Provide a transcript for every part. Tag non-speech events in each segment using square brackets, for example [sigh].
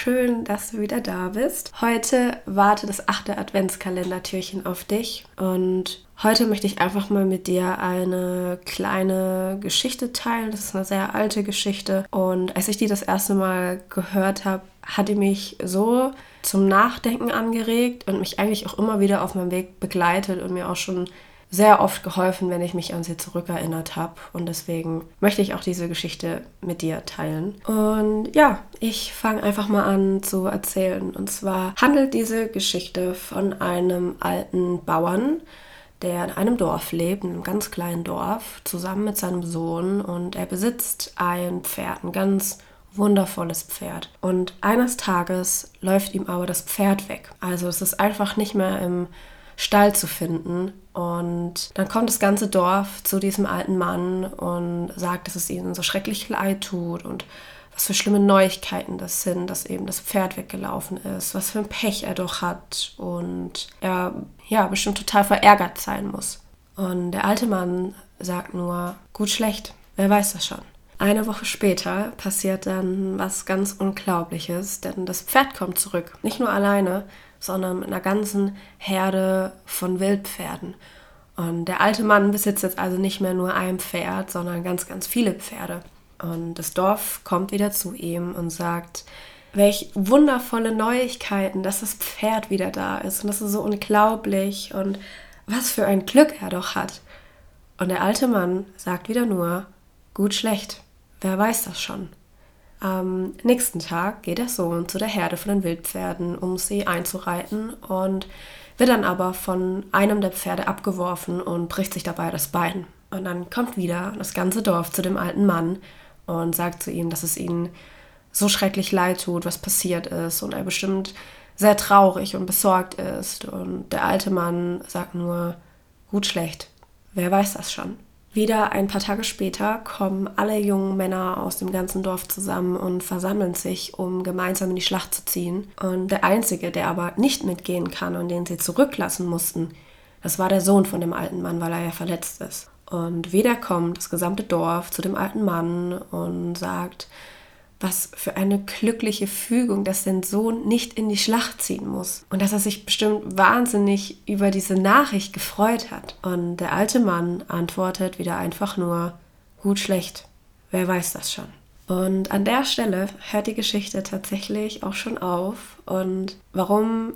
Schön, dass du wieder da bist. Heute wartet das achte Adventskalendertürchen auf dich und heute möchte ich einfach mal mit dir eine kleine Geschichte teilen. Das ist eine sehr alte Geschichte und als ich die das erste Mal gehört habe, hat die mich so zum Nachdenken angeregt und mich eigentlich auch immer wieder auf meinem Weg begleitet und mir auch schon sehr oft geholfen, wenn ich mich an sie zurückerinnert habe. Und deswegen möchte ich auch diese Geschichte mit dir teilen. Und ja, ich fange einfach mal an zu erzählen. Und zwar handelt diese Geschichte von einem alten Bauern, der in einem Dorf lebt, in einem ganz kleinen Dorf, zusammen mit seinem Sohn. Und er besitzt ein Pferd, ein ganz wundervolles Pferd. Und eines Tages läuft ihm aber das Pferd weg. Also es ist einfach nicht mehr im Stall zu finden. Und dann kommt das ganze Dorf zu diesem alten Mann und sagt, dass es ihnen so schrecklich leid tut und was für schlimme Neuigkeiten das sind, dass eben das Pferd weggelaufen ist, was für ein Pech er doch hat und er ja bestimmt total verärgert sein muss. Und der alte Mann sagt nur, gut schlecht, wer weiß das schon. Eine Woche später passiert dann was ganz Unglaubliches, denn das Pferd kommt zurück. Nicht nur alleine, sondern mit einer ganzen Herde von Wildpferden. Und der alte Mann besitzt jetzt also nicht mehr nur ein Pferd, sondern ganz, ganz viele Pferde. Und das Dorf kommt wieder zu ihm und sagt, welch wundervolle Neuigkeiten, dass das Pferd wieder da ist. Und das ist so unglaublich und was für ein Glück er doch hat. Und der alte Mann sagt wieder nur, gut, schlecht. Wer weiß das schon? Am nächsten Tag geht der Sohn zu der Herde von den Wildpferden, um sie einzureiten und wird dann aber von einem der Pferde abgeworfen und bricht sich dabei das Bein. Und dann kommt wieder das ganze Dorf zu dem alten Mann und sagt zu ihm, dass es ihnen so schrecklich leid tut, was passiert ist und er bestimmt sehr traurig und besorgt ist. Und der alte Mann sagt nur, gut schlecht, wer weiß das schon. Wieder ein paar Tage später kommen alle jungen Männer aus dem ganzen Dorf zusammen und versammeln sich, um gemeinsam in die Schlacht zu ziehen. Und der Einzige, der aber nicht mitgehen kann und den sie zurücklassen mussten, das war der Sohn von dem alten Mann, weil er ja verletzt ist. Und wieder kommt das gesamte Dorf zu dem alten Mann und sagt, was für eine glückliche Fügung, dass sein Sohn nicht in die Schlacht ziehen muss. Und dass er sich bestimmt wahnsinnig über diese Nachricht gefreut hat. Und der alte Mann antwortet wieder einfach nur, gut, schlecht. Wer weiß das schon. Und an der Stelle hört die Geschichte tatsächlich auch schon auf. Und warum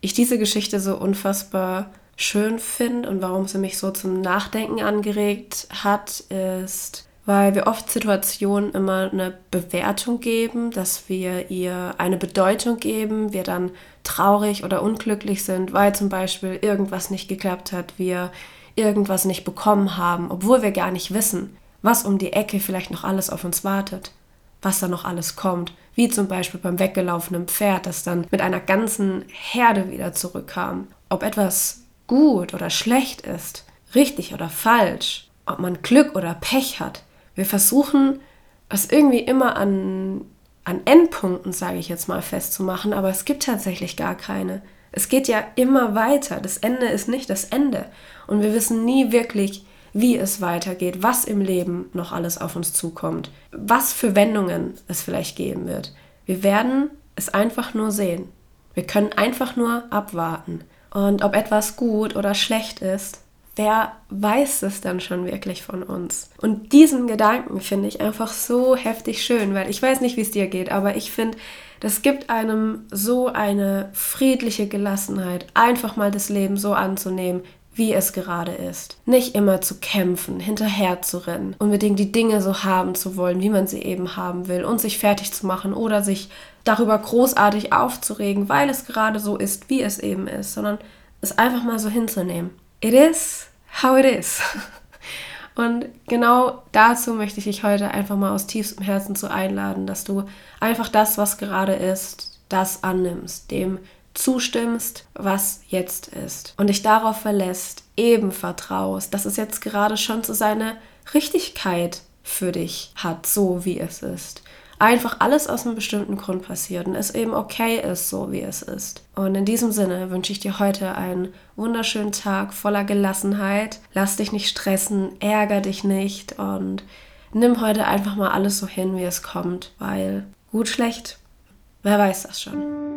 ich diese Geschichte so unfassbar schön finde und warum sie mich so zum Nachdenken angeregt hat, ist, weil wir oft Situationen immer eine Bewertung geben, dass wir ihr eine Bedeutung geben, wir dann traurig oder unglücklich sind, weil zum Beispiel irgendwas nicht geklappt hat, wir irgendwas nicht bekommen haben, obwohl wir gar nicht wissen, was um die Ecke vielleicht noch alles auf uns wartet, was da noch alles kommt, wie zum Beispiel beim weggelaufenen Pferd, das dann mit einer ganzen Herde wieder zurückkam. Ob etwas gut oder schlecht ist, richtig oder falsch, ob man Glück oder Pech hat, wir versuchen, es irgendwie immer an, an Endpunkten, sage ich jetzt mal, festzumachen, aber es gibt tatsächlich gar keine. Es geht ja immer weiter. Das Ende ist nicht das Ende. Und wir wissen nie wirklich, wie es weitergeht, was im Leben noch alles auf uns zukommt, was für Wendungen es vielleicht geben wird. Wir werden es einfach nur sehen. Wir können einfach nur abwarten. Und ob etwas gut oder schlecht ist, wer weiß es dann schon wirklich von uns? Und diesen Gedanken finde ich einfach so heftig schön, weil ich weiß nicht, wie es dir geht, aber ich finde, das gibt einem so eine friedliche Gelassenheit, einfach mal das Leben so anzunehmen, wie es gerade ist. Nicht immer zu kämpfen, hinterher zu rennen, unbedingt die Dinge so haben zu wollen, wie man sie eben haben will und sich fertig zu machen oder sich darüber großartig aufzuregen, weil es gerade so ist, wie es eben ist, sondern es einfach mal so hinzunehmen it is how it is. [laughs] Und genau dazu möchte ich dich heute einfach mal aus tiefstem Herzen zu einladen, dass du einfach das, was gerade ist, das annimmst, dem zustimmst, was jetzt ist und dich darauf verlässt, eben vertraust, dass es jetzt gerade schon zu seiner Richtigkeit für dich hat, so wie es ist einfach alles aus einem bestimmten Grund passiert und es eben okay ist, so wie es ist. Und in diesem Sinne wünsche ich dir heute einen wunderschönen Tag voller Gelassenheit. Lass dich nicht stressen, ärger dich nicht und nimm heute einfach mal alles so hin, wie es kommt, weil gut schlecht, Wer weiß das schon?